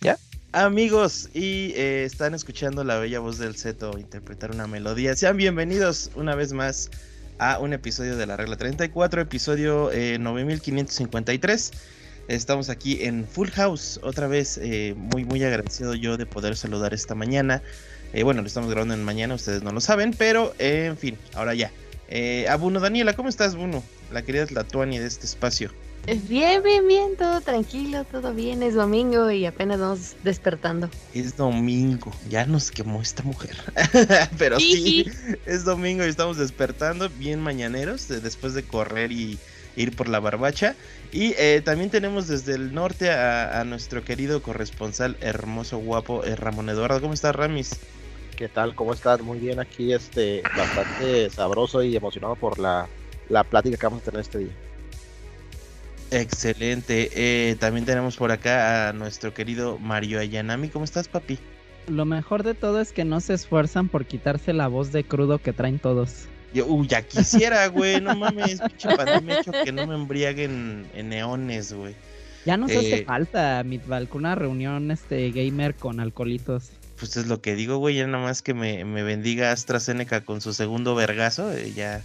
¿Ya? Amigos, y eh, están escuchando la bella voz del Zeto interpretar una melodía. Sean bienvenidos una vez más a un episodio de la regla 34, episodio 9553. Eh, Estamos aquí en Full House, otra vez eh, muy muy agradecido yo de poder saludar esta mañana. bueno, lo estamos grabando en mañana, ustedes no lo saben, pero en fin, ahora ya. A Buno, Daniela, ¿cómo estás, Buno? La querida Tlatuani de este espacio. Bien, bien, bien, todo tranquilo, todo bien. Es domingo y apenas vamos despertando. Es domingo, ya nos quemó esta mujer. Pero sí, es domingo y estamos despertando bien mañaneros después de correr y ir por la barbacha. Y eh, también tenemos desde el norte a, nuestro querido corresponsal hermoso, guapo, eh, Ramón Eduardo. ¿Cómo estás, Ramis? ¿Qué tal? ¿Cómo estás? Muy bien aquí, este, bastante sabroso y emocionado por la, la plática que vamos a tener este día. Excelente. Eh, también tenemos por acá a nuestro querido Mario Ayanami. ¿Cómo estás, papi? Lo mejor de todo es que no se esfuerzan por quitarse la voz de crudo que traen todos. Yo, uy, ya quisiera, güey. No mames, pinche pandemia hecho que no me embriaguen en neones, güey. Ya nos hace eh, falta, Mitval, con una reunión este gamer con alcoholitos. Pues es lo que digo, güey. Ya nada más que me, me bendiga AstraZeneca con su segundo vergazo, eh, ya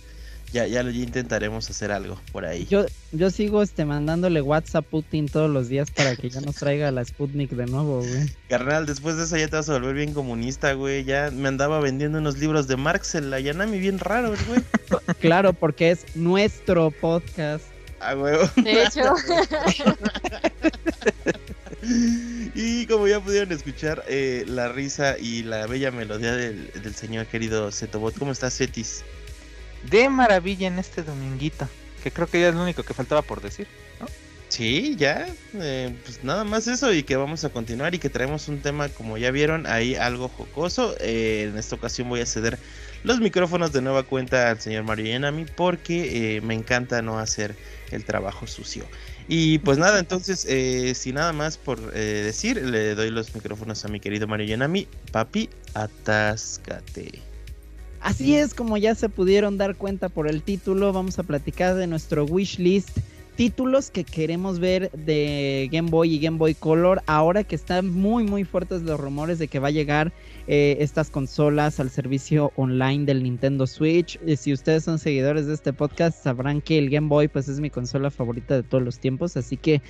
ya, ya, ya intentaremos hacer algo por ahí. Yo, yo sigo este mandándole WhatsApp a Putin todos los días para que ya nos traiga la Sputnik de nuevo, güey. Carnal, después de eso ya te vas a volver bien comunista, güey. Ya me andaba vendiendo unos libros de Marx en la Yanami bien raros, güey. claro, porque es nuestro podcast. Ah, güey. De hecho. y como ya pudieron escuchar, eh, la risa y la bella melodía del, del señor querido Zetobot. ¿Cómo estás, Cetis? de maravilla en este dominguito. Que creo que ya es lo único que faltaba por decir, ¿no? Sí, ya, eh, pues nada más eso y que vamos a continuar y que traemos un tema, como ya vieron, ahí algo jocoso. Eh, en esta ocasión voy a ceder los micrófonos de nueva cuenta al señor Mario Yanami porque eh, me encanta no hacer el trabajo sucio. Y pues nada, entonces, sin nada más por decir, le doy los micrófonos a mi querido Mario Yanami. Papi, atáscate. Así es, como ya se pudieron dar cuenta por el título, vamos a platicar de nuestro wish list. Títulos que queremos ver de Game Boy y Game Boy Color. Ahora que están muy, muy fuertes los rumores de que va a llegar eh, estas consolas al servicio online del Nintendo Switch. Si ustedes son seguidores de este podcast, sabrán que el Game Boy, pues, es mi consola favorita de todos los tiempos. Así que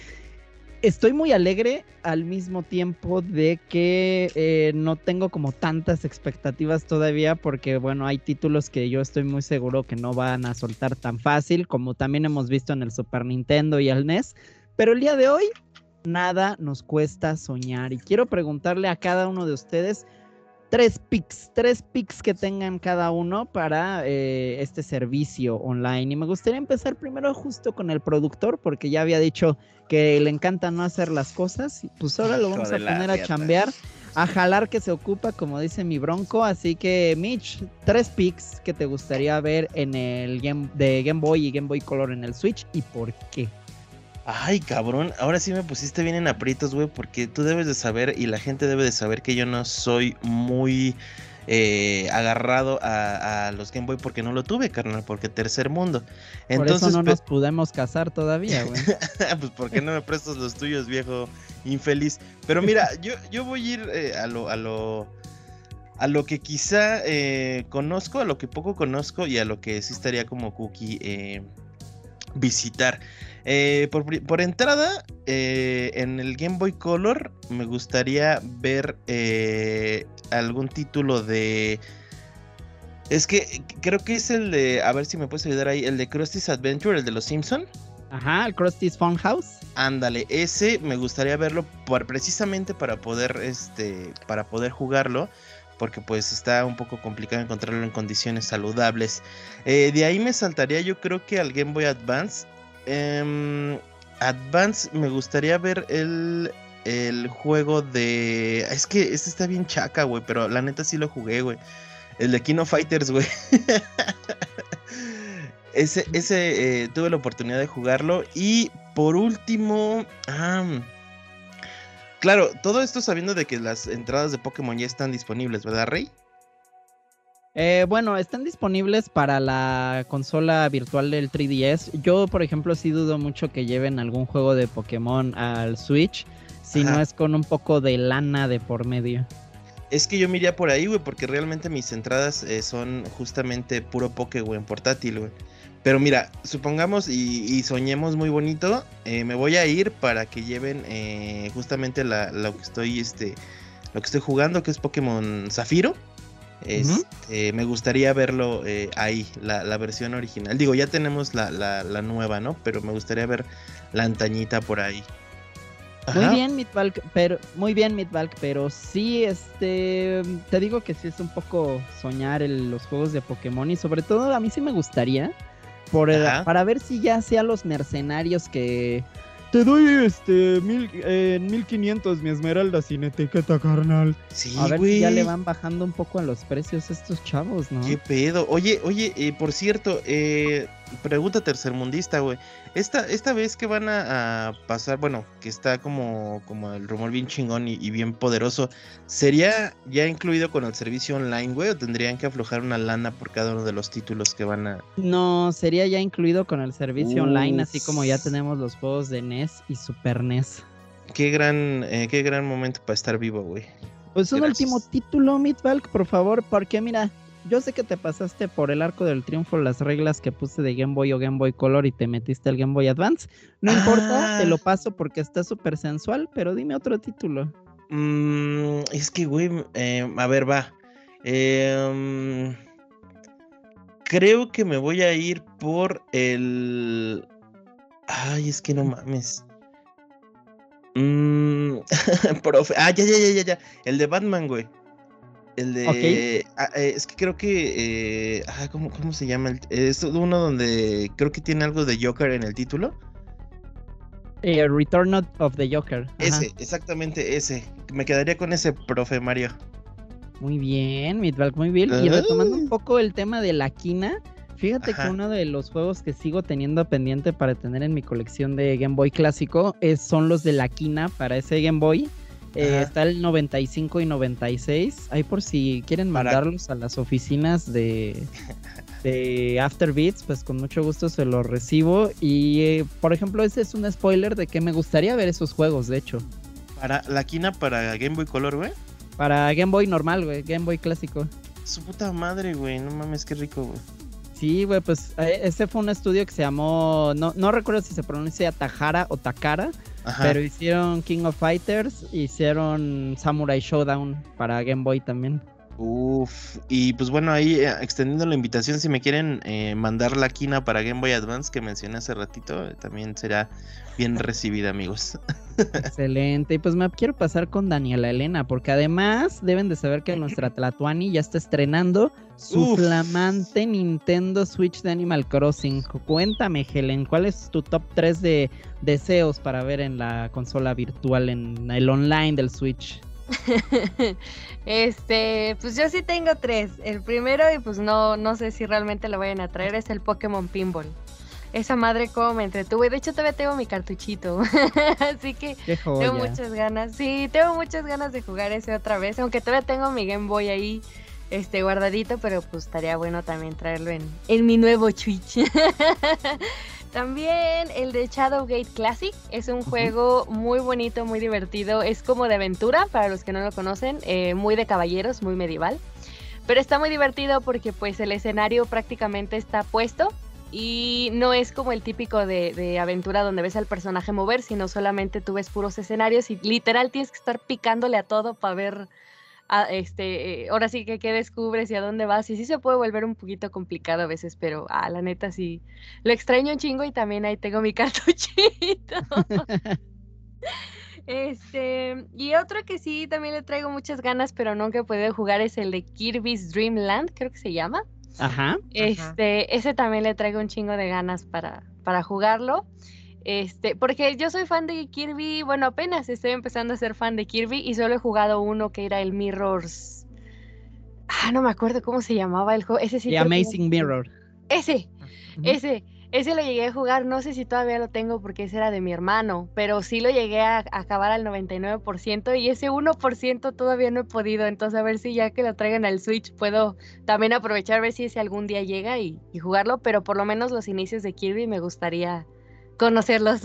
estoy muy alegre al mismo tiempo de que eh, no tengo como tantas expectativas todavía porque bueno, hay títulos que yo estoy muy seguro que no van a soltar tan fácil como también hemos visto en el Super Nintendo y el NES, pero el día de hoy nada nos cuesta soñar y quiero preguntarle a cada uno de ustedes tres picks, tres picks que tengan cada uno para eh, este servicio online. Y me gustaría empezar primero justo con el productor, porque ya había dicho que le encanta no hacer las cosas. Pues ahora lo vamos a poner a chambear, a jalar que se ocupa, como dice mi bronco. Así que, Mitch, tres picks que te gustaría ver en el game de Game Boy y Game Boy Color en el Switch y por qué. Ay, cabrón, ahora sí me pusiste bien en aprietos, güey, porque tú debes de saber y la gente debe de saber que yo no soy muy eh, agarrado a, los Game Boy porque no lo tuve, carnal, porque tercer mundo. Entonces, Por eso no nos pudimos casar todavía, güey. pues ¿por qué no me prestas los tuyos, viejo infeliz? Pero mira, yo, yo voy a ir eh, a lo... A lo a lo que quizá eh, conozco, a lo que poco conozco y a lo que sí estaría como cookie visitar. Eh, por, entrada, eh, en el Game Boy Color me gustaría ver eh, algún título de... Es que creo que es el de... A ver si me puedes ayudar ahí. El de Krusty's Adventure, el de los Simpson. Ajá, el Krusty's Funhouse. Ándale, ese me gustaría verlo precisamente para poder, este, para poder jugarlo porque pues está un poco complicado encontrarlo en condiciones saludables. de ahí me saltaría yo creo que al Game Boy Advance eh, Advance, me gustaría ver el, el juego de. Es que este está bien chaca, güey, pero la neta sí lo jugué, güey. El de Kino Fighters, güey. ese, ese eh, tuve la oportunidad de jugarlo. Y por último. claro, todo esto sabiendo de que las entradas de Pokémon ya están disponibles, ¿verdad, Rey? Eh, bueno, están disponibles para la consola virtual del 3DS. Yo, por ejemplo, sí dudo mucho que lleven algún juego de Pokémon al Switch, si no es con un poco de lana de por medio. Es que yo me iría por ahí, güey, porque realmente mis entradas eh, son justamente puro poke, güey, en portátil, güey. Pero mira, supongamos y, y soñemos muy bonito, eh, me voy a ir para que lleven eh, justamente la, lo que estoy, este, lo que estoy jugando, que es Pokémon Zafiro. Este, Me gustaría verlo eh, ahí, la, la versión original. Digo, ya tenemos la, la, la nueva, ¿no? Pero me gustaría ver la antañita por ahí. Muy bien, Midvalk, pero muy bien, Midvalk, pero sí, este, te digo que sí es un poco soñar el- los juegos de Pokémon y sobre todo a mí sí me gustaría por para ver si ya sea los mercenarios que te doy este mil, eh, 1500 mi esmeralda sin etiqueta carnal. Sí, A ver si ya le van bajando un poco a los precios a estos chavos, ¿no? ¿Qué pedo? Oye, oye, eh, por cierto, eh, pregunta tercermundista, güey. Esta, esta vez que van a, a pasar, bueno, que está como, como el rumor bien chingón y, y bien poderoso, ¿sería ya incluido con el servicio online, güey? ¿O tendrían que aflojar una lana por cada uno de los títulos que van a... No, sería ya incluido con el servicio online, así como ya tenemos los juegos de NES y Super NES. Qué gran, eh, qué gran momento para estar vivo, güey. Pues un Gracias. último título, Midvalk, por favor, porque mira, yo sé que te pasaste por el arco del triunfo las reglas que puse de Game Boy o Game Boy Color y te metiste al Game Boy Advance. No importa, te lo Ah. paso porque está súper sensual, pero dime otro título. Mm, es que, güey, eh, a ver, va. Eh, mm, creo que me voy a ir por el. Ay, es que no mames. Mm, profe. Ah, ya, ya, ya, ya, ya. El de Batman, güey. El de. ah, eh, es que creo que. eh, ah, ¿cómo, ¿Cómo se llama? El- Es uno donde creo que tiene algo de Joker en el título. Eh, Return of- the Joker. Ajá. Ese, exactamente ese. Me quedaría con ese, profe Mario. Muy bien, Midvalk, muy bien. Y retomando un poco el tema de la quina, fíjate Ajá. que uno de los juegos que sigo teniendo pendiente para tener en mi colección de Game Boy clásico es, son los de la quina para ese Game Boy. Eh, está el 95 y 96. Ahí por si quieren mandarlos a las oficinas de, de Afterbeats, pues con mucho gusto se los recibo. Y eh, por ejemplo, ese es un spoiler de que me gustaría ver esos juegos, de hecho. Para la quina para Game Boy Color, güey. Para Game Boy normal, güey, Game Boy clásico. Su puta madre, güey. No mames, qué rico, güey. Sí, güey, pues eh, ese fue un estudio que se llamó, no, no recuerdo si se pronuncia Tajara o Takara, Pero hicieron King of Fighters, hicieron Samurai Showdown para Game Boy también. Uf. Y pues bueno, ahí eh, extendiendo la invitación, si me quieren eh, mandar la quina para Game Boy Advance que mencioné hace ratito, eh, también será bien recibida, amigos. Excelente. Y pues me quiero pasar con Daniela Elena, porque además deben de saber que nuestra Tlatuani ya está estrenando su Uf. flamante Nintendo Switch de Animal Crossing. Cuéntame, Helen, ¿cuál es tu top 3 de deseos para ver en la consola virtual, en el online del Switch? este, pues yo sí tengo tres. El primero, y pues no, no sé si realmente lo vayan a traer, es el Pokémon Pinball. Esa madre como me entretuvo. y De hecho, todavía tengo mi cartuchito. Así que tengo muchas ganas. Sí, tengo muchas ganas de jugar ese otra vez. Aunque todavía tengo mi Game Boy ahí este, guardadito, pero pues estaría bueno también traerlo en, en mi nuevo Switch. También el de Shadowgate Classic es un juego muy bonito, muy divertido. Es como de aventura, para los que no lo conocen, eh, muy de caballeros, muy medieval. Pero está muy divertido porque pues el escenario prácticamente está puesto y no es como el típico de, de aventura donde ves al personaje mover, sino solamente tú ves puros escenarios y literal tienes que estar picándole a todo para ver a- este, eh, ahora sí que qué descubres y a dónde vas. Y sí se puede volver un poquito complicado a veces, pero ah, la neta sí, lo extraño un chingo y también ahí tengo mi cartuchito. Este, y otro que sí también le traigo muchas ganas, pero nunca he podido jugar es el de Kirby's Dream Land, creo que se llama. Ajá. Este, ese también le traigo un chingo de ganas para, para jugarlo. Este, porque yo soy fan de Kirby, bueno, apenas estoy empezando a ser fan de Kirby y solo he jugado uno que era el Mirrors. Ah, no me acuerdo cómo se llamaba el juego. Ese sí. The que Amazing Mirror. Ese, Ujú. ese. Ese lo llegué a jugar, no sé si todavía lo tengo porque ese era de mi hermano, pero sí lo llegué a acabar al 99% y ese 1% todavía no he podido, entonces a ver si ya que lo traigan al Switch puedo también aprovechar a ver si ese algún día llega y, y jugarlo, pero por lo menos los inicios de Kirby me gustaría conocerlos.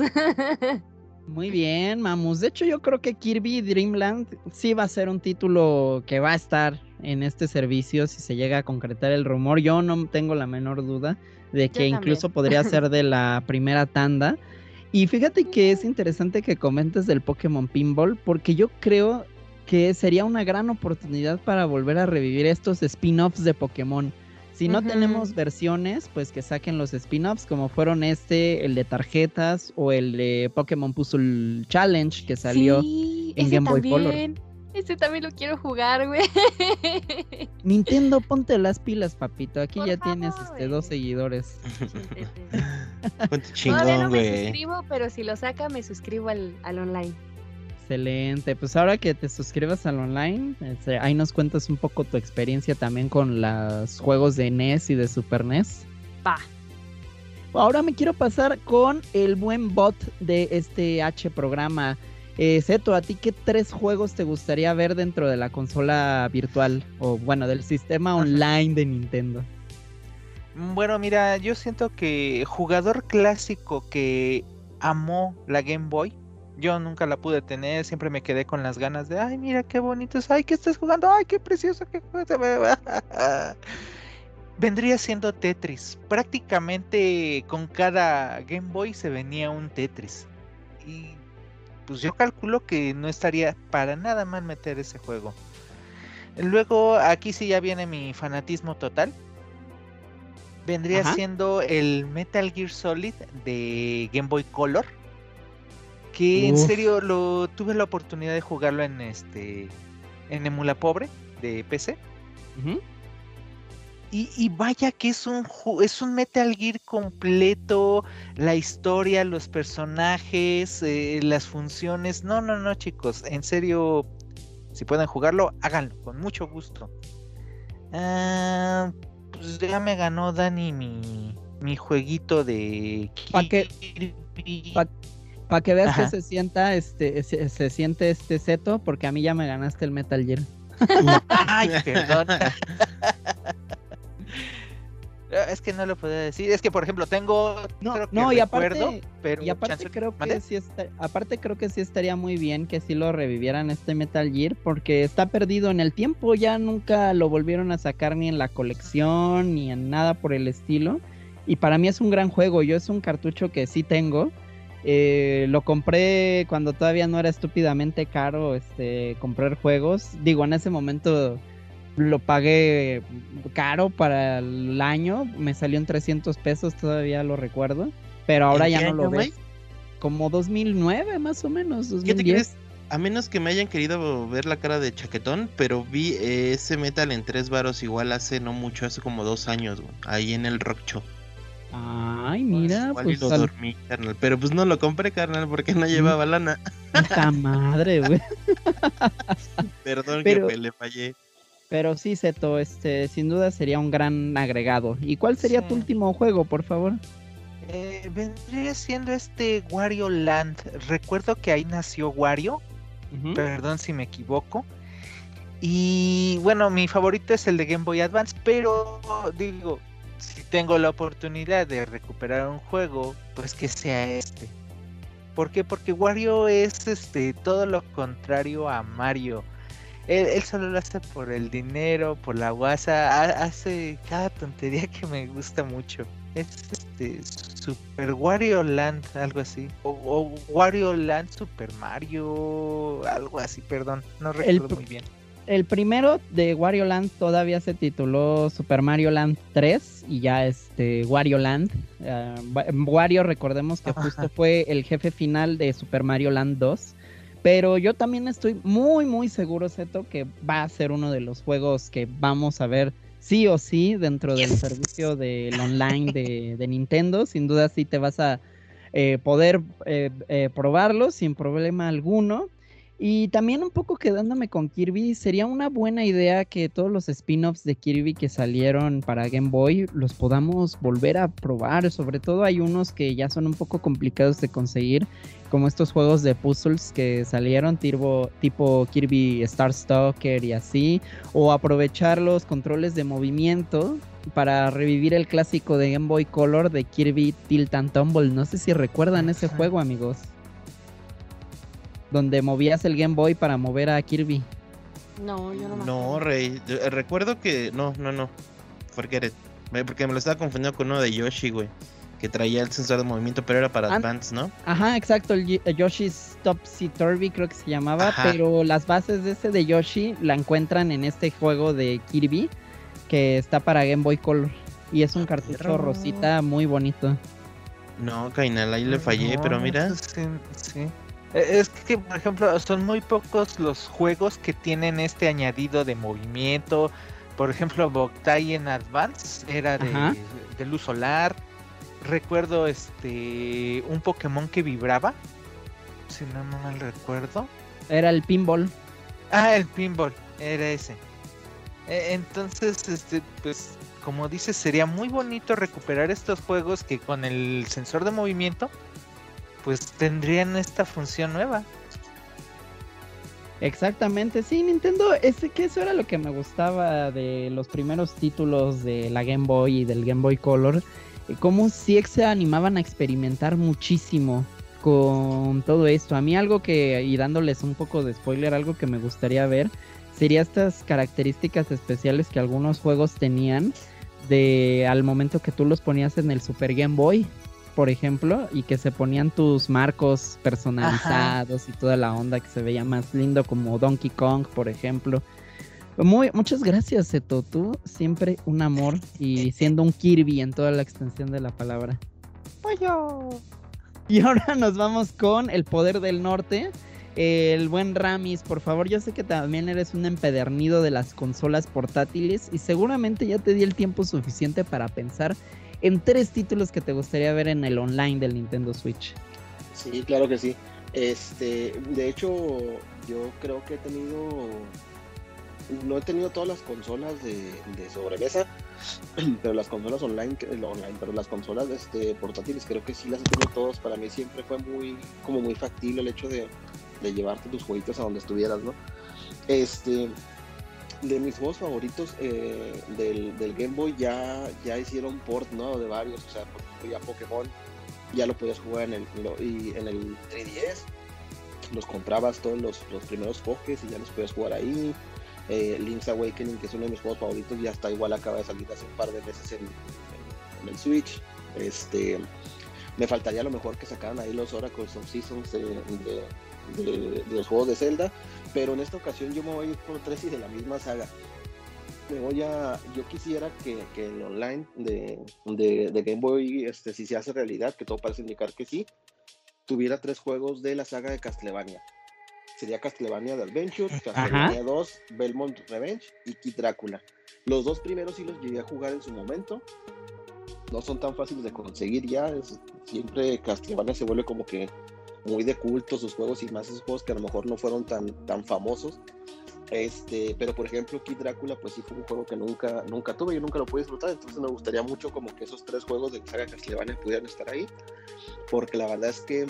Muy bien, Mamus. De hecho, yo creo que Kirby Dream Land sí va a ser un título que va a estar en este servicio si se llega a concretar el rumor. Yo no tengo la menor duda de que incluso podría ser de la primera tanda. Y fíjate que es interesante que comentes del Pokémon Pinball porque yo creo que sería una gran oportunidad para volver a revivir estos spin-offs de Pokémon. Si no tenemos versiones, pues que saquen los spin-offs, como fueron este, el de tarjetas o el de Pokémon Puzzle Challenge que salió en Game Boy Color. Este también lo quiero jugar, güey. Nintendo, ponte las pilas, papito. Aquí ya tienes este, dos seguidores. ponte chingón, no me suscribo, pero si lo saca, me suscribo al, al online. Excelente, pues ahora que te suscribas al online, este, ahí nos cuentas un poco tu experiencia también con los juegos de NES y de Super NES. Va. Ahora me quiero pasar con el buen bot de este H programa. Eh, Seto, ¿a ti qué tres juegos te gustaría ver dentro de la consola virtual? O bueno, del sistema online de Nintendo. Bueno, mira, yo siento que jugador clásico que amó la Game Boy yo nunca la pude tener, siempre me quedé con las ganas de, ay, mira qué bonito es, ay, que estás jugando, ay, qué precioso que Vendría siendo Tetris. Prácticamente con cada Game Boy se venía un Tetris. Y pues yo calculo que no estaría para nada mal meter ese juego. Luego aquí sí ya viene mi fanatismo total. Vendría siendo el Metal Gear Solid de Game Boy Color que en serio lo tuve la oportunidad de jugarlo en este en emula pobre de PC. y, vaya que es un es un Metal Gear completo, la historia, los personajes, eh, las funciones. No, no, no, chicos, en serio, si pueden jugarlo, háganlo, con mucho gusto. Ah, pues ya me ganó Dani mi, mi jueguito de ¿Para para que veas que se sienta este se, siente este seto porque a mí ya me ganaste el Metal Gear. Ay, perdón. es que no lo puedo decir. Es que por ejemplo tengo no, no y aparte, pero y aparte creo que sí aparte creo que sí estaría muy bien que sí lo revivieran este Metal Gear porque está perdido en el tiempo, ya nunca lo volvieron a sacar ni en la colección ni en nada por el estilo. Y para mí es un gran juego, yo es un cartucho que sí tengo eh, lo compré cuando todavía no era estúpidamente caro este, comprar juegos. Digo, en ese momento lo pagué caro para el año. Me salió en 300 pesos, todavía lo recuerdo. Pero ahora ya no lo ves. Como 2009 más o menos. ¿Qué te crees? A menos que me hayan querido ver la cara de chaquetón, pero vi ese metal en tres varos igual hace no mucho, hace como dos años, ahí en el Rock Show. Ay, mira, pues. lo dormí, carnal. Pero pues no lo compré, carnal, porque no llevaba lana. Puta madre, güey. Perdón que le fallé. Pero sí, Seto, este, sin duda sería un gran agregado. ¿Y cuál sería tu último juego, por favor? Eh, vendría siendo este Wario Land. Recuerdo que ahí nació Wario. Perdón si me equivoco. Y bueno, mi favorito es el de Game Boy Advance, pero digo, si tengo la oportunidad de recuperar un juego, pues que sea este. ¿Por qué? Porque Wario es este todo lo contrario a Mario. Él, solo lo hace por el dinero, por la guasa, hace cada tontería que me gusta mucho. Es este Super Wario Land, algo así. O, Wario Land Super Mario, algo así, perdón, no recuerdo muy bien el primero de Wario Land todavía se tituló Super Mario Land 3 y ya este Wario Land. Ah, Wario, recordemos que justo fue el jefe final de Super Mario Land 2. Pero yo también estoy muy, muy seguro, Seto, que va a ser uno de los juegos que vamos a ver sí o sí dentro del servicio del online de, Nintendo. Sin duda sí te vas a eh, poder eh, eh, probarlo sin problema alguno. Y también un poco quedándome con Kirby, sería una buena idea que todos los spin-offs de Kirby que salieron para Game Boy los podamos volver a probar. Sobre todo hay unos que ya son un poco complicados de conseguir, como estos juegos de puzzles que salieron tipo, tipo Kirby Star Stalker y así. O aprovechar los controles de movimiento para revivir el clásico de Game Boy Color de Kirby Tilt and Tumble. No sé si recuerdan ese juego, amigos donde movías el Game Boy para mover a Kirby. No, yo no me No, Rey. Eh, recuerdo que. No, no, no. Forget it. Porque me lo estaba confundiendo con uno de Yoshi, güey. Que traía el sensor de movimiento, pero era para Advance, ¿no? Ajá, exacto. El Yoshi's Topsy Turvy creo que se llamaba. Pero las bases de ese de Yoshi la encuentran en este juego de Kirby. Que está para Game Boy Color. Y es un ah, cartucho rosita muy bonito. No, Kainal, ahí le fallé, pero mira. Sí, sí. Eh, es que, por ejemplo, son muy pocos los juegos que tienen este añadido de movimiento. Por ejemplo, Boktai en Advance era de, luz solar. Recuerdo este un Pokémon que vibraba. Si no, no mal recuerdo. Era el pinball. Ah, el pinball, era ese. E, entonces, este, pues, como dices, sería muy bonito recuperar estos juegos que con el sensor de movimiento pues tendrían esta función nueva. Exactamente, sí, Nintendo, es que eso era lo que me gustaba de los primeros títulos de la Game Boy y del Game Boy Color, eh, como si se animaban a experimentar muchísimo con todo esto. A mí algo que, y dándoles un poco de spoiler, algo que me gustaría ver, sería estas características especiales que algunos juegos tenían de al momento que tú los ponías en el Super Game Boy, por ejemplo, y que se ponían tus marcos personalizados y toda la onda que se veía más lindo, como Donkey Kong, por ejemplo. Muy, muchas gracias, Seto. Tú siempre un amor y siendo un Kirby en toda la extensión de la palabra. Pollo. Y ahora nos vamos con el poder del norte. El buen Ramis, por favor, yo sé que también eres un empedernido de las consolas portátiles y seguramente ya te di el tiempo suficiente para pensar en tres títulos que te gustaría ver en el online del Nintendo Switch. Sí, claro que sí. Este, de hecho, yo creo que he tenido, no he tenido todas las consolas de, sobremesa, pero las consolas online, online, pero las consolas este, portátiles creo que sí las he tenido todas. Para mí siempre fue muy, como muy factible el hecho de, de llevarte tus jueguitos a donde estuvieras, ¿no? Este, de mis juegos favoritos eh, del, Game Boy ya, ya hicieron port, ¿no? De varios, o sea, ya Pokémon ya lo podías jugar en el, y en el 3DS. Los comprabas todos los, primeros Pokés y ya los podías jugar ahí. Eh, Link's Awakening, que es uno de mis juegos favoritos, ya está igual, acaba de salir hace un par de meses en, el Switch. Este, me faltaría a lo mejor que sacaran ahí los Oracles of Seasons de, de, los juegos de Zelda, pero en esta ocasión yo me voy a ir por tres y de la misma saga. Me voy a, yo quisiera que, que el online de, de, Game Boy, este, si se hace realidad, que todo parece indicar que sí, tuviera tres juegos de la saga de Castlevania. Sería Castlevania de Adventure, Castlevania 2, Belmont Revenge y Kid Drácula. Los dos primeros sí los llegué a jugar en su momento. No son tan fáciles de conseguir ya. siempre Castlevania se vuelve como que muy de culto sus juegos y más esos juegos que a lo mejor no fueron tan, tan famosos. Este, pero por ejemplo, Kid Drácula, pues sí fue un juego que nunca, nunca tuve, yo nunca lo pude disfrutar, entonces me gustaría mucho como que esos tres juegos de saga Castlevania pudieran estar ahí, porque la verdad es que,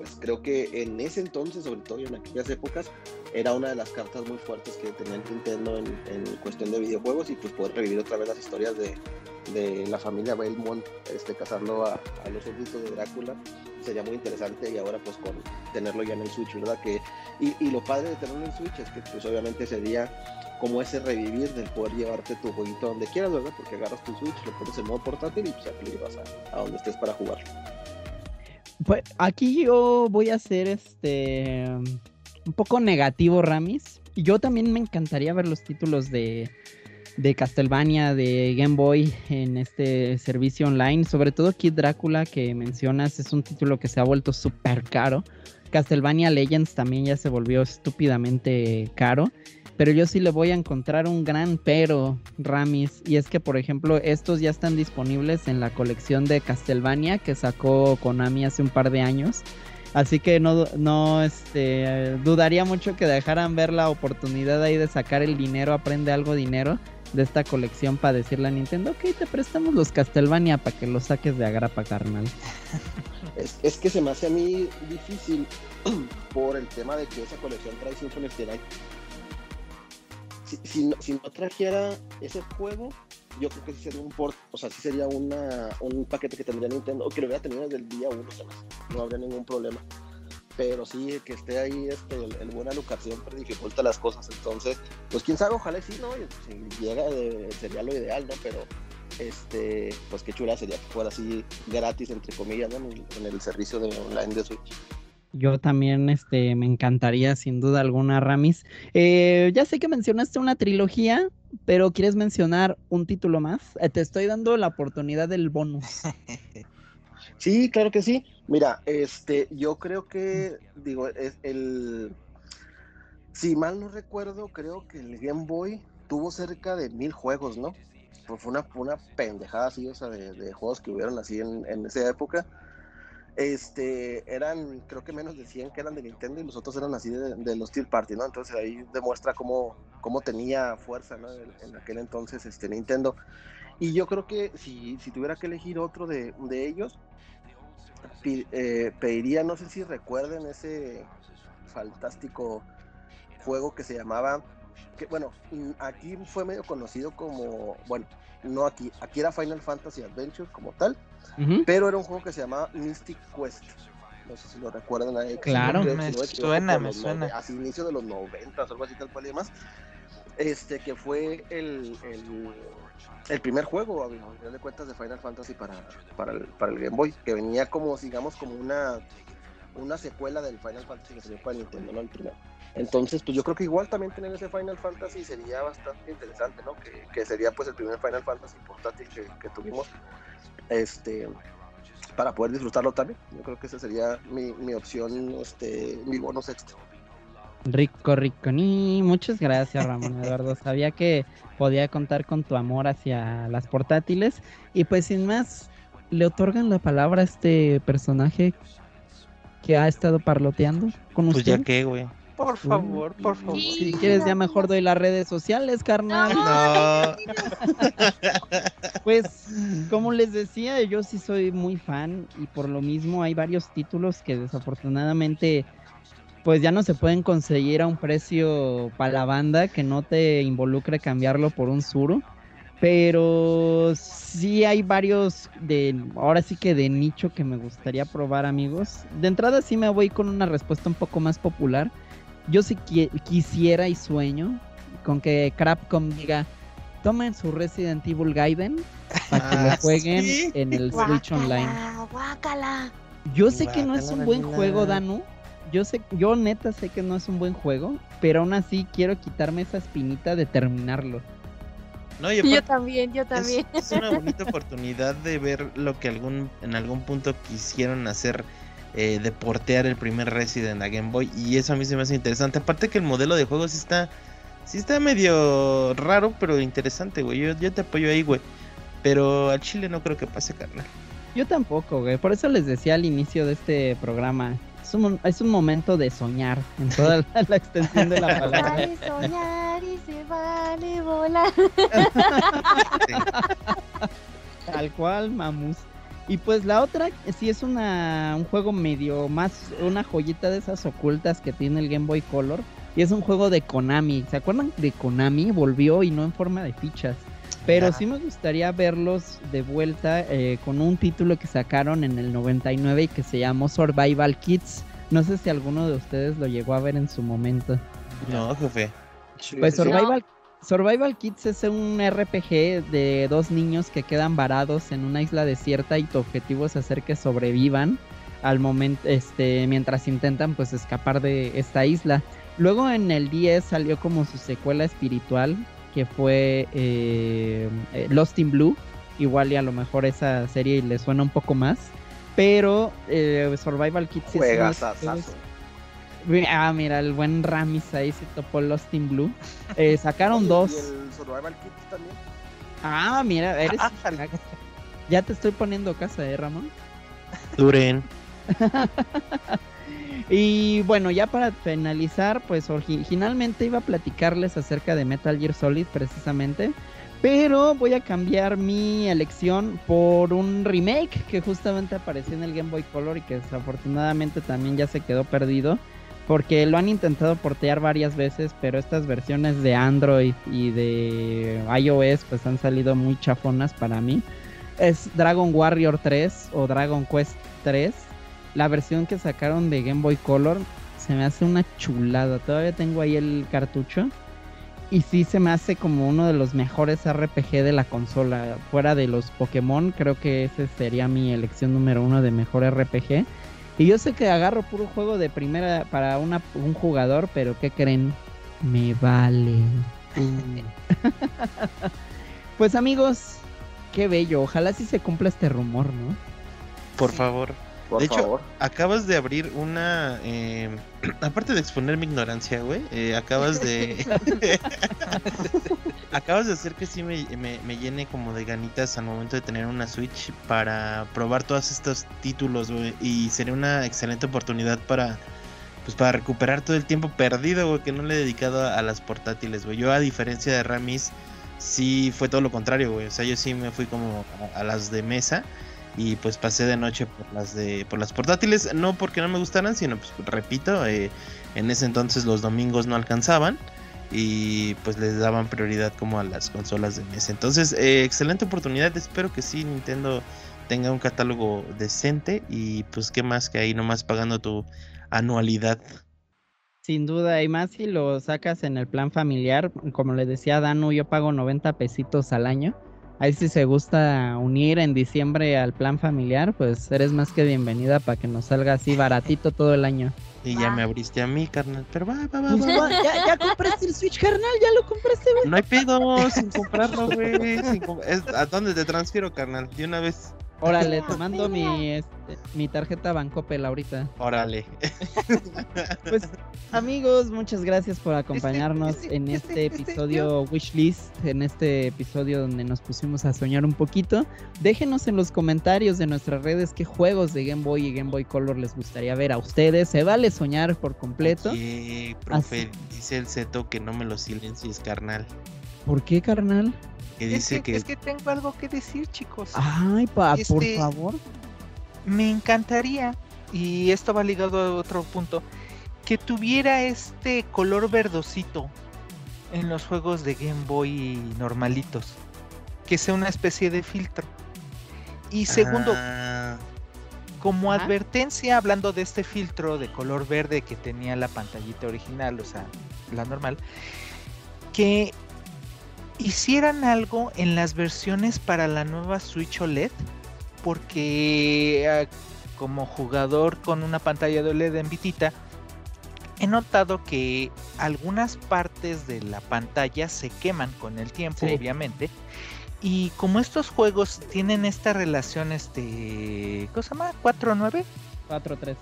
pues creo que en ese entonces, sobre todo en aquellas épocas, era una de las cartas muy fuertes que tenía Nintendo en, cuestión de videojuegos y pues poder revivir otra vez las historias de, de la familia Belmont, este, cazando a, los súbditos de Drácula, sería muy interesante y ahora pues con tenerlo ya en el Switch, ¿verdad? Que, y, y, lo padre de tenerlo en Switch es que pues obviamente sería como ese revivir del poder llevarte tu jueguito donde quieras, ¿verdad? Porque agarras tu Switch, lo pones en modo portátil y pues ya lo a, a donde estés para jugar. Pues aquí yo voy a hacer este un poco negativo, Ramis. Yo también me encantaría ver los títulos de de Castlevania de Game Boy en este servicio online. Sobre todo Kid Drácula que mencionas es un título que se ha vuelto súper caro. Castlevania Legends también ya se volvió estúpidamente caro. Pero yo sí le voy a encontrar un gran pero, Ramis. Y es que, por ejemplo, estos ya están disponibles en la colección de Castlevania que sacó Konami hace un par de años. Así que no, no este, dudaría mucho que dejaran ver la oportunidad ahí de sacar el dinero, aprende algo dinero de esta colección para decirle a Nintendo, ok, te prestamos los Castlevania para que los saques de agrapa, carnal. Es, que se me hace a mí difícil por el tema de que esa colección trae Symphony of Night. Si, si, no, si, trajera ese juego, yo creo que sí sería un port, o sea, sí sería una, un paquete que tendría Nintendo, o que lo hubiera tenido desde el día uno, no habría ningún problema. Pero sí, que esté ahí este, el, el buena locación siempre dificulta las cosas. Entonces, pues quién sabe, ojalá sí, ¿no? Si llega, sería lo ideal, ¿no? Pero, este, pues qué chula sería que fuera así gratis, entre comillas, ¿no? En el, en el servicio de online de Switch. Yo también, este, me encantaría sin duda alguna, Ramis. Eh, ya sé que mencionaste una trilogía, pero ¿quieres mencionar un título más? Eh, te estoy dando la oportunidad del bonus. Sí, claro que sí. Mira, este, yo creo que, digo, el, si mal no recuerdo, creo que el Game Boy tuvo cerca de mil juegos, ¿no? Pues fue una, una pendejada así, o sea, de, de juegos que hubieron así en, en esa época este, eran creo que menos de 100 que eran de Nintendo y los otros eran así de, los Steel Party, ¿no? Entonces ahí demuestra cómo, cómo tenía fuerza, ¿no? En, en, aquel entonces este, Nintendo. Y yo creo que si, si tuviera que elegir otro de, de ellos, eh, pediría, no sé si recuerden ese fantástico juego que se llamaba, que bueno, aquí fue medio conocido como, bueno, no aquí, aquí era Final Fantasy Adventure como tal, uh -huh. pero era un juego que se llamaba Mystic Quest. No sé si lo recuerdan ahí. Claro, me suena, me suena. Así inicio de los 90 o algo así tal cual y demás. Este, que fue el, el, el primer juego, a final de cuentas, de Final Fantasy para, para, el, para el Game Boy, que venía como, digamos, como una, una secuela del Final Fantasy que salió para Nintendo, ¿no? El primero. Entonces, pues yo creo que igual también tener ese Final Fantasy sería bastante interesante, ¿no? Que, que sería pues el primer Final Fantasy portátil que, que, tuvimos, este, para poder disfrutarlo también. Yo creo que esa sería mi, mi opción, este, mi bono sexto. Rico, rico, ni muchas gracias Ramón Eduardo. Sabía que podía contar con tu amor hacia las portátiles. Y pues sin más, le otorgan la palabra a este personaje que ha estado parloteando con pues usted. ya que, güey. Por favor, por favor. Si quieres, ya mejor doy las redes sociales, carnal. No. pues, como les decía, yo sí soy muy fan y por lo mismo hay varios títulos que desafortunadamente pues ya no se pueden conseguir a un precio para la banda que no te involucre cambiarlo por un suru. Pero sí hay varios de, ahora sí que de nicho que me gustaría probar amigos. De entrada sí me voy con una respuesta un poco más popular. Yo sí qui quisiera y sueño con que Crapcom diga, tomen su Resident Evil Gaiden para que lo jueguen ¿sí? en el guácala, Switch Online. Guácala. Yo sé que no es un buen juego, Danu, yo sé, yo neta sé que no es un buen juego, pero aún así quiero quitarme esa espinita de terminarlo. No, y yo también, yo también. Es, es, una bonita oportunidad de ver lo que algún en algún punto quisieron hacer eh, de portear el primer Resident a Game Boy y eso a mí se me hace interesante. Aparte que el modelo de juego sí está sí está medio raro, pero interesante, güey. Yo, yo te apoyo ahí, güey. Pero al Chile no creo que pase, carnal. Yo tampoco, güey. Por eso les decía al inicio de este programa, es un, es un momento de soñar en toda la, la extensión de la palabra. Vale soñar y se vale volar. Sí. Tal cual, mamus. Y pues la otra sí es una, un juego medio más, una joyita de esas ocultas que tiene el Game Boy Color. Y es un juego de Konami. ¿Se acuerdan de Konami? Volvió y no en forma de fichas. Pero ah. sí me gustaría verlos de vuelta eh, con un título que sacaron en el 99 y que se llamó Survival Kids. No sé si alguno de ustedes lo llegó a ver en su momento. No, jefe. Pues Survival, Survival Kids es un RPG de dos niños que quedan varados en una isla desierta y tu objetivo es hacer que sobrevivan al momento, este, mientras intentan pues escapar de esta isla. Luego en el 10 salió como su secuela espiritual que fue eh, Lost in Blue. Igual y a lo mejor esa serie le suena un poco más. Pero eh, Survival Kids Juegas Ah, mira, el buen Ramis ahí se topó Lost in Blue. Eh, sacaron Oye, dos. ¿Y el Survival Kids también? Ah, mira, eres. ya te estoy poniendo casa, ¿eh, Ramón? Duren. y bueno, ya para finalizar, pues originalmente iba a platicarles acerca de Metal Gear Solid precisamente. Pero voy a cambiar mi elección por un remake que justamente apareció en el Game Boy Color y que desafortunadamente también ya se quedó perdido. Porque lo han intentado portear varias veces, pero estas versiones de Android y de iOS pues han salido muy chafonas para mí. Es Dragon Warrior 3 o Dragon Quest 3. La versión que sacaron de Game Boy Color se me hace una chulada. Todavía tengo ahí el cartucho y sí se me hace como uno de los mejores RPG de la consola. Fuera de los Pokémon, creo que ese sería mi elección número uno de mejor RPG. Y yo sé que agarro puro juego de primera para una, un jugador, pero ¿qué creen? Me vale. pues amigos, qué bello. Ojalá sí se cumpla este rumor, ¿no? Por favor de hecho, acabas de abrir una. Eh, aparte de exponer mi ignorancia, güey, eh, acabas de. acabas de hacer que sí me, llene como de ganitas al momento de tener una Switch para probar todos estos títulos, güey. Y sería una excelente oportunidad para. Pues para recuperar todo el tiempo perdido, güey, que no le he dedicado a, las portátiles, güey. Yo, a diferencia de Ramis, sí fue todo lo contrario, güey. O sea, yo sí me fui como a las de mesa y pues pasé de noche por las de por las portátiles no porque no me gustaran sino pues repito eh, en ese entonces los domingos no alcanzaban y pues les daban prioridad como a las consolas de mesa. Entonces eh, excelente oportunidad espero que sí Nintendo tenga un catálogo decente y pues qué más que ahí nomás pagando tu anualidad sin duda, y más si lo sacas en el plan familiar, como le decía Danu, yo pago 90 pesitos al año Ahí si se gusta unir en diciembre al plan familiar, pues eres más que bienvenida para que nos salga así baratito todo el año. Y ya me abriste a mí, carnal. Pero va, va, va. Pues ¿Ya, ya compraste el Switch, carnal. Ya lo compraste, güey. No hay pedo sin comprarlo, güey. ¿A dónde te transfiero, carnal? De una vez. Órale, te mando mi, este, mi tarjeta Bancopel ahorita. Órale. Pues amigos, muchas gracias por acompañarnos este, este, en este, episodio Wishlist, en este episodio donde nos pusimos a soñar un poquito. Déjenos en los comentarios de nuestras redes qué juegos de Game Boy y Game Boy Color les gustaría ver a ustedes. Se vale soñar por completo. Sí, profe, dice el Zeto que no me lo silencies, carnal. ¿Por qué, carnal? Dice que, Es que tengo algo que decir, chicos. Ay, pa, por este, favor. Me encantaría, y esto va ligado a otro punto, que tuviera este color verdosito en los juegos de Game Boy normalitos. Que sea una especie de filtro. Y segundo, ah. como advertencia, hablando de este filtro de color verde que tenía la pantallita original, o sea, la normal, que hicieran algo en las versiones para la nueva Switch OLED, porque ah, como jugador con una pantalla de OLED en vitita, he notado que algunas partes de la pantalla se queman con el tiempo, obviamente. Y como estos juegos tienen esta relación, este, ¿cómo se llama? ¿4-9? 4-3.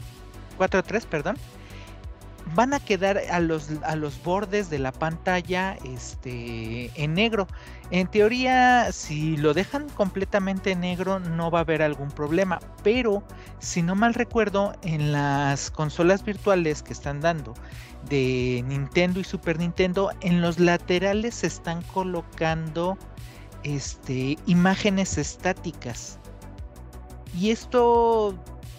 4-3, perdón van a quedar a los, a los bordes de la pantalla este, en negro. En teoría, si lo dejan completamente negro, no va a haber algún problema. Pero, si no mal recuerdo, en las consolas virtuales que están dando de Nintendo y Super Nintendo, en los laterales se están colocando este, imágenes estáticas. Y esto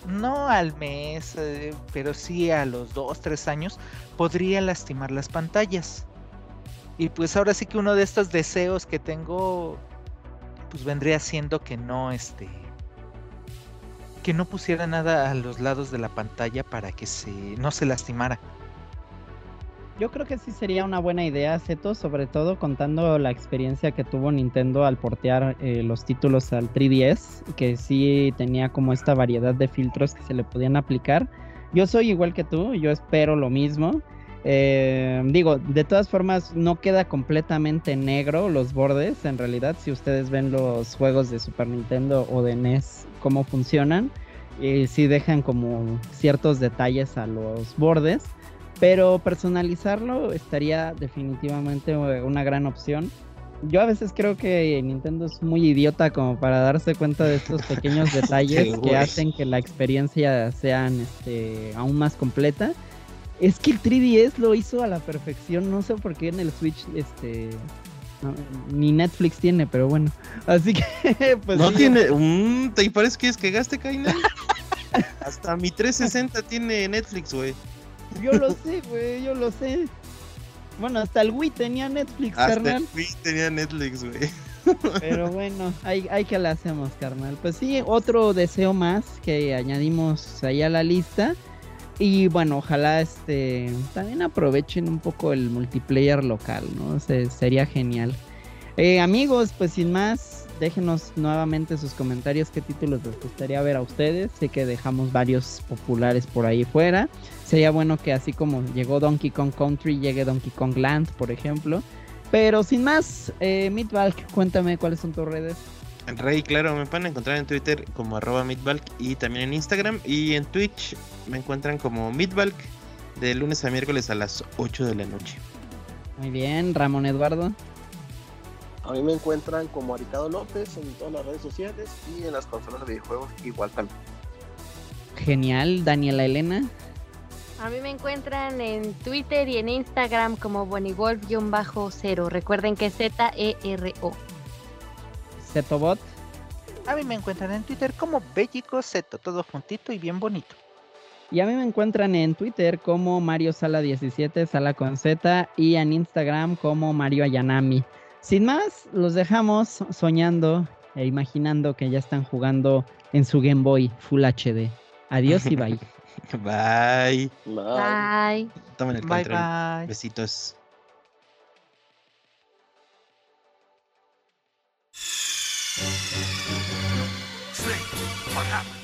no al mes, eh, pero sí a los 2, 3 años, podría lastimar las pantallas. Y pues ahora sí que uno de estos deseos que tengo, pues vendría siendo que no, este, que no pusiera nada a los lados de la pantalla para que se, no se lastimara. Yo creo que sí sería una buena idea, Seto, sobre todo contando la experiencia que tuvo Nintendo al portear eh, los títulos al 3DS, que sí tenía como esta variedad de filtros que se le podían aplicar. Yo soy igual que tú, yo espero lo mismo. Eh, digo, de todas formas, no queda completamente negro los bordes. En realidad, si ustedes ven los juegos de Super Nintendo o de NES, cómo funcionan, eh, sí dejan como ciertos detalles a los bordes pero personalizarlo estaría definitivamente una gran opción. yo a veces creo que Nintendo es muy idiota como para darse cuenta de estos pequeños detalles que hacen que la experiencia sean este, aún más completa. Es que el 3DS lo hizo a la perfección, no sé por qué en el Switch este ni Netflix tiene, pero bueno. Así que pues no tiene, mm, ¿te parece que es que gaste Kaina? Hasta mi 360 tiene Netflix, güey. Yo lo sé, güey, yo lo sé. Bueno, hasta el Wii tenía Netflix, hasta el Wii tenía Netflix, güey. Pero bueno, hay, hay que la hacemos, carnal. Pues sí, otro deseo más que añadimos ahí a la lista. Y bueno, ojalá este también aprovechen un poco el multiplayer local, ¿no? sería genial. Eh, amigos, pues sin más, déjenos nuevamente sus comentarios, qué títulos les gustaría ver a ustedes. Sé que dejamos varios populares por ahí fuera. Sería bueno que así como llegó Donkey Kong Country, llegue Donkey Kong Land, por ejemplo. Pero sin más, eh, cuéntame cuáles son tus redes. Rey, claro, me pueden encontrar en Twitter como arroba y también en Instagram y en Twitch me encuentran como Midbalk de lunes a miércoles a las 8 de la noche. Muy bien, Ramón Eduardo. A mí me encuentran como Aricado López en todas las redes sociales y en las consolas de videojuegos igual también. Genial, Daniela Elena. A mí me encuentran en Twitter y en Instagram como Bonigolf-0. Recuerden que es Z-E-R-O. Zetobot. A mí me encuentran en Twitter como Bellico Zeto, todo juntito y bien bonito. Y a mí me encuentran en Twitter como Mario Sala 17, Sala con Z, y en Instagram como Mario Ayanami. Sin más, los dejamos soñando e imaginando que ya están jugando en su Game Boy Full HD. Adiós y bye. Bye. Bye. bye. Tomen el control. Bye. Besitos. What happened?